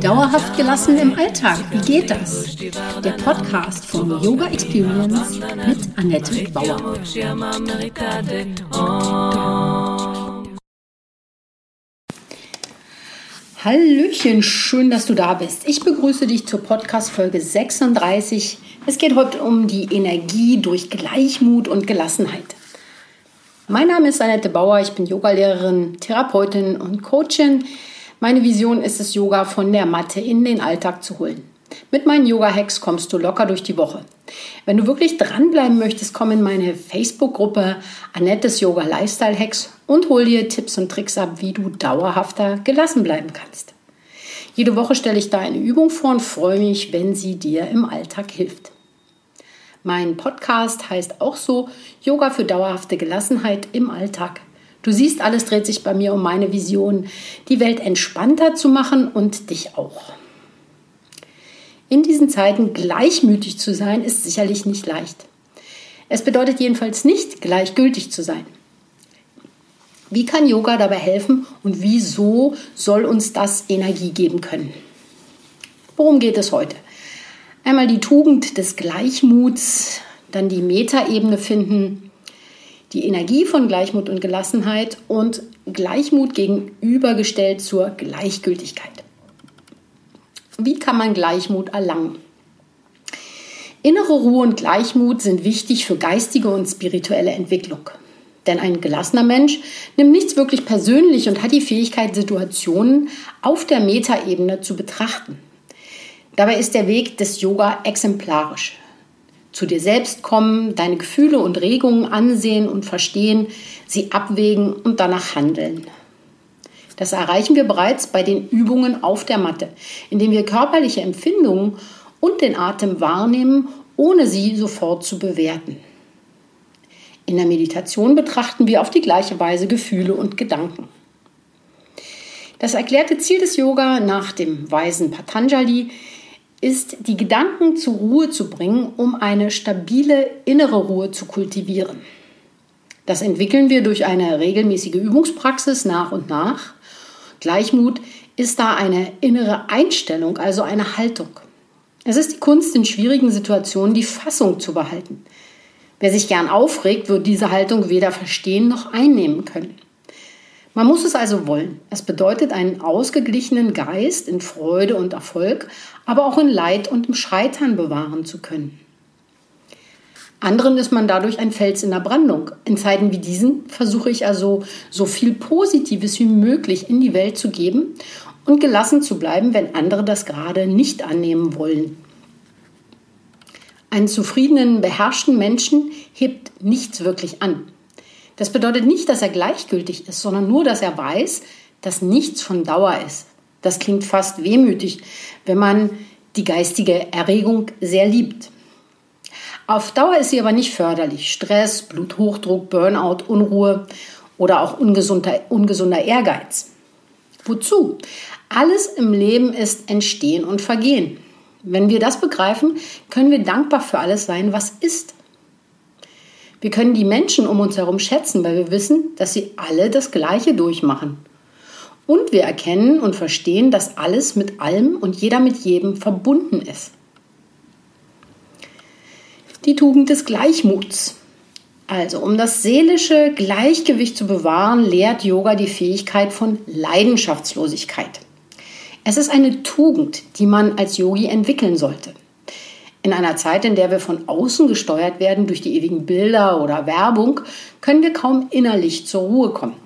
Dauerhaft gelassen im Alltag, wie geht das? Der Podcast von Yoga Experience mit Annette Bauer. Hallöchen, schön, dass du da bist. Ich begrüße dich zur Podcast Folge 36. Es geht heute um die Energie durch Gleichmut und Gelassenheit. Mein Name ist Annette Bauer, ich bin Yogalehrerin, Therapeutin und Coachin. Meine Vision ist es, Yoga von der Matte in den Alltag zu holen. Mit meinen Yoga-Hacks kommst du locker durch die Woche. Wenn du wirklich dranbleiben möchtest, komm in meine Facebook-Gruppe Annettes Yoga Lifestyle Hacks und hol dir Tipps und Tricks ab, wie du dauerhafter gelassen bleiben kannst. Jede Woche stelle ich da eine Übung vor und freue mich, wenn sie dir im Alltag hilft. Mein Podcast heißt auch so Yoga für dauerhafte Gelassenheit im Alltag. Du siehst, alles dreht sich bei mir um meine Vision, die Welt entspannter zu machen und dich auch. In diesen Zeiten gleichmütig zu sein, ist sicherlich nicht leicht. Es bedeutet jedenfalls nicht, gleichgültig zu sein. Wie kann Yoga dabei helfen und wieso soll uns das Energie geben können? Worum geht es heute? Einmal die Tugend des Gleichmuts, dann die Metaebene finden, die Energie von Gleichmut und Gelassenheit und Gleichmut gegenübergestellt zur Gleichgültigkeit. Wie kann man Gleichmut erlangen? Innere Ruhe und Gleichmut sind wichtig für geistige und spirituelle Entwicklung. Denn ein gelassener Mensch nimmt nichts wirklich persönlich und hat die Fähigkeit, Situationen auf der Metaebene zu betrachten. Dabei ist der Weg des Yoga exemplarisch. Zu dir selbst kommen, deine Gefühle und Regungen ansehen und verstehen, sie abwägen und danach handeln. Das erreichen wir bereits bei den Übungen auf der Matte, indem wir körperliche Empfindungen und den Atem wahrnehmen, ohne sie sofort zu bewerten. In der Meditation betrachten wir auf die gleiche Weise Gefühle und Gedanken. Das erklärte Ziel des Yoga nach dem weisen Patanjali ist, die Gedanken zur Ruhe zu bringen, um eine stabile innere Ruhe zu kultivieren. Das entwickeln wir durch eine regelmäßige Übungspraxis nach und nach. Gleichmut ist da eine innere Einstellung, also eine Haltung. Es ist die Kunst, in schwierigen Situationen die Fassung zu behalten. Wer sich gern aufregt, wird diese Haltung weder verstehen noch einnehmen können. Man muss es also wollen. Es bedeutet einen ausgeglichenen Geist in Freude und Erfolg, aber auch in Leid und im Scheitern bewahren zu können. Anderen ist man dadurch ein Fels in der Brandung. In Zeiten wie diesen versuche ich also so viel Positives wie möglich in die Welt zu geben und gelassen zu bleiben, wenn andere das gerade nicht annehmen wollen. Einen zufriedenen, beherrschten Menschen hebt nichts wirklich an. Das bedeutet nicht, dass er gleichgültig ist, sondern nur, dass er weiß, dass nichts von Dauer ist. Das klingt fast wehmütig, wenn man die geistige Erregung sehr liebt. Auf Dauer ist sie aber nicht förderlich. Stress, Bluthochdruck, Burnout, Unruhe oder auch ungesunder, ungesunder Ehrgeiz. Wozu? Alles im Leben ist Entstehen und Vergehen. Wenn wir das begreifen, können wir dankbar für alles sein, was ist. Wir können die Menschen um uns herum schätzen, weil wir wissen, dass sie alle das Gleiche durchmachen. Und wir erkennen und verstehen, dass alles mit allem und jeder mit jedem verbunden ist. Die Tugend des Gleichmuts. Also, um das seelische Gleichgewicht zu bewahren, lehrt Yoga die Fähigkeit von Leidenschaftslosigkeit. Es ist eine Tugend, die man als Yogi entwickeln sollte. In einer Zeit, in der wir von außen gesteuert werden durch die ewigen Bilder oder Werbung, können wir kaum innerlich zur Ruhe kommen.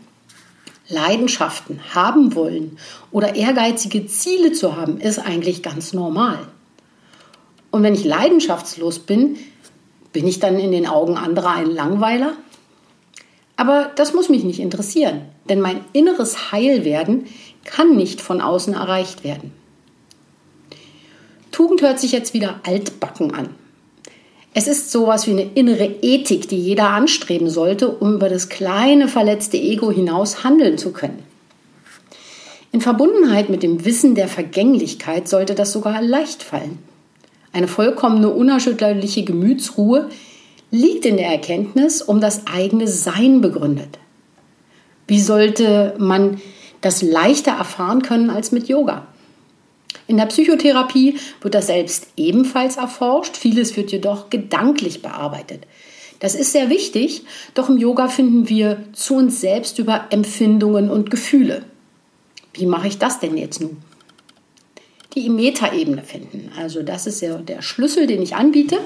Leidenschaften haben wollen oder ehrgeizige Ziele zu haben, ist eigentlich ganz normal. Und wenn ich leidenschaftslos bin, bin ich dann in den Augen anderer ein Langweiler? Aber das muss mich nicht interessieren, denn mein inneres Heilwerden kann nicht von außen erreicht werden. Tugend hört sich jetzt wieder altbacken an. Es ist sowas wie eine innere Ethik, die jeder anstreben sollte, um über das kleine verletzte Ego hinaus handeln zu können. In Verbundenheit mit dem Wissen der Vergänglichkeit sollte das sogar leicht fallen. Eine vollkommene, unerschütterliche Gemütsruhe liegt in der Erkenntnis um das eigene Sein begründet. Wie sollte man das leichter erfahren können als mit Yoga? In der Psychotherapie wird das selbst ebenfalls erforscht, vieles wird jedoch gedanklich bearbeitet. Das ist sehr wichtig, doch im Yoga finden wir zu uns selbst über Empfindungen und Gefühle. Wie mache ich das denn jetzt nun? Die Metaebene finden. Also das ist ja der Schlüssel, den ich anbiete.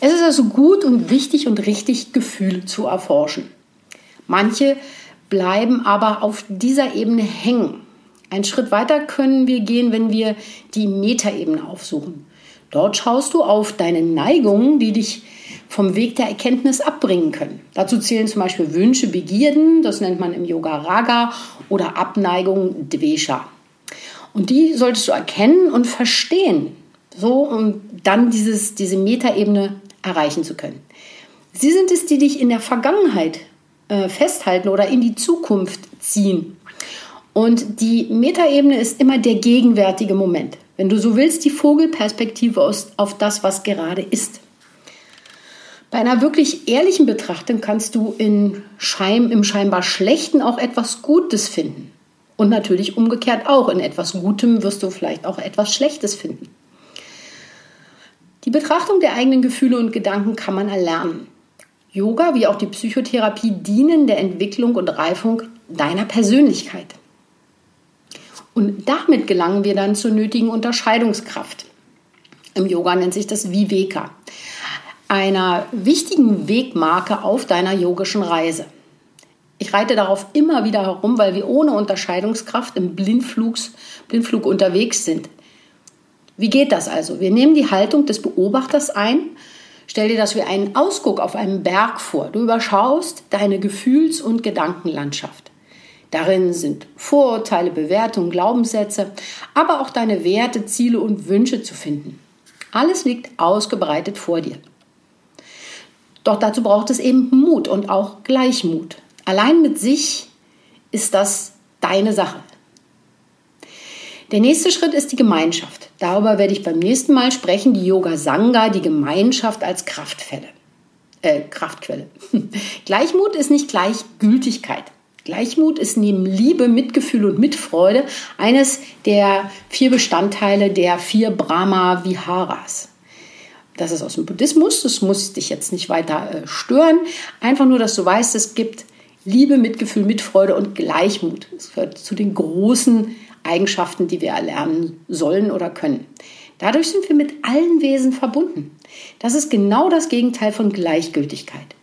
Es ist also gut und wichtig und richtig, Gefühle zu erforschen. Manche bleiben aber auf dieser Ebene hängen. Einen Schritt weiter können wir gehen, wenn wir die Metaebene aufsuchen. Dort schaust du auf deine Neigungen, die dich vom Weg der Erkenntnis abbringen können. Dazu zählen zum Beispiel Wünsche, Begierden, das nennt man im Yoga Raga, oder Abneigung, Dvesha. Und die solltest du erkennen und verstehen, so um dann dieses, diese Metaebene erreichen zu können. Sie sind es, die dich in der Vergangenheit äh, festhalten oder in die Zukunft ziehen. Und die Metaebene ist immer der gegenwärtige Moment. Wenn du so willst, die Vogelperspektive auf das, was gerade ist. Bei einer wirklich ehrlichen Betrachtung kannst du in Schein, im scheinbar Schlechten auch etwas Gutes finden. Und natürlich umgekehrt auch. In etwas Gutem wirst du vielleicht auch etwas Schlechtes finden. Die Betrachtung der eigenen Gefühle und Gedanken kann man erlernen. Yoga wie auch die Psychotherapie dienen der Entwicklung und Reifung deiner Persönlichkeit. Und damit gelangen wir dann zur nötigen Unterscheidungskraft. Im Yoga nennt sich das Viveka einer wichtigen Wegmarke auf deiner yogischen Reise. Ich reite darauf immer wieder herum, weil wir ohne Unterscheidungskraft im Blindflugs, Blindflug unterwegs sind. Wie geht das also? Wir nehmen die Haltung des Beobachters ein. Stell dir das wie einen Ausguck auf einem Berg vor. Du überschaust deine Gefühls- und Gedankenlandschaft. Darin sind Vorurteile, Bewertungen, Glaubenssätze, aber auch deine Werte, Ziele und Wünsche zu finden. Alles liegt ausgebreitet vor dir. Doch dazu braucht es eben Mut und auch Gleichmut. Allein mit sich ist das deine Sache. Der nächste Schritt ist die Gemeinschaft. Darüber werde ich beim nächsten Mal sprechen, die Yoga Sangha, die Gemeinschaft als Kraftquelle. Äh, Kraftquelle. Gleichmut ist nicht Gleichgültigkeit. Gleichmut ist neben Liebe, Mitgefühl und Mitfreude eines der vier Bestandteile der vier Brahma Viharas. Das ist aus dem Buddhismus, das muss dich jetzt nicht weiter äh, stören. Einfach nur, dass du weißt, es gibt Liebe, Mitgefühl, Mitfreude und Gleichmut. Das gehört zu den großen Eigenschaften, die wir erlernen sollen oder können. Dadurch sind wir mit allen Wesen verbunden. Das ist genau das Gegenteil von Gleichgültigkeit.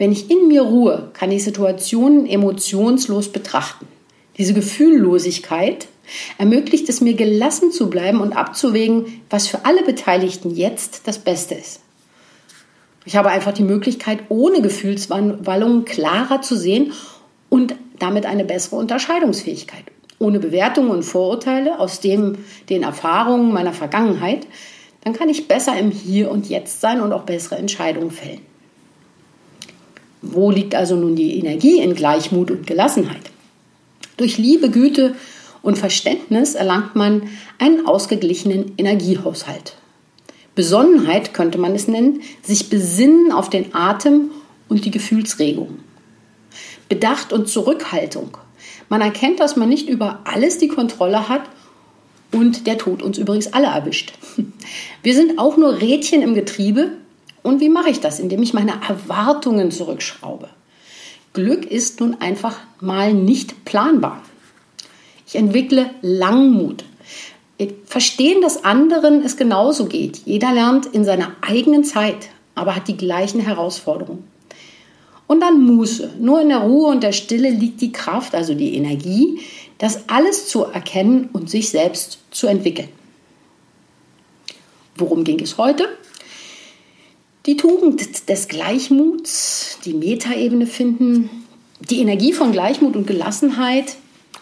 Wenn ich in mir ruhe, kann ich Situationen emotionslos betrachten. Diese Gefühllosigkeit ermöglicht es mir gelassen zu bleiben und abzuwägen, was für alle Beteiligten jetzt das Beste ist. Ich habe einfach die Möglichkeit, ohne Gefühlswallungen klarer zu sehen und damit eine bessere Unterscheidungsfähigkeit. Ohne Bewertungen und Vorurteile aus dem, den Erfahrungen meiner Vergangenheit, dann kann ich besser im Hier und Jetzt sein und auch bessere Entscheidungen fällen. Wo liegt also nun die Energie in Gleichmut und Gelassenheit? Durch Liebe, Güte und Verständnis erlangt man einen ausgeglichenen Energiehaushalt. Besonnenheit könnte man es nennen, sich besinnen auf den Atem und die Gefühlsregung. Bedacht und Zurückhaltung. Man erkennt, dass man nicht über alles die Kontrolle hat und der Tod uns übrigens alle erwischt. Wir sind auch nur Rädchen im Getriebe. Und wie mache ich das? Indem ich meine Erwartungen zurückschraube. Glück ist nun einfach mal nicht planbar. Ich entwickle Langmut. Verstehen, dass anderen es genauso geht. Jeder lernt in seiner eigenen Zeit, aber hat die gleichen Herausforderungen. Und dann Muße. Nur in der Ruhe und der Stille liegt die Kraft, also die Energie, das alles zu erkennen und sich selbst zu entwickeln. Worum ging es heute? Die Tugend des Gleichmuts, die Metaebene finden, die Energie von Gleichmut und Gelassenheit,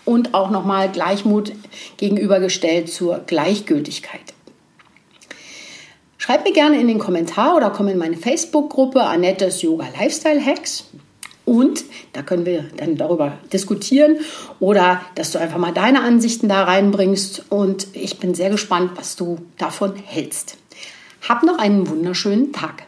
und auch nochmal Gleichmut gegenübergestellt zur Gleichgültigkeit. Schreib mir gerne in den Kommentar oder komm in meine Facebook-Gruppe Annettes Yoga Lifestyle Hacks. Und da können wir dann darüber diskutieren oder dass du einfach mal deine Ansichten da reinbringst. Und ich bin sehr gespannt, was du davon hältst. Hab noch einen wunderschönen Tag.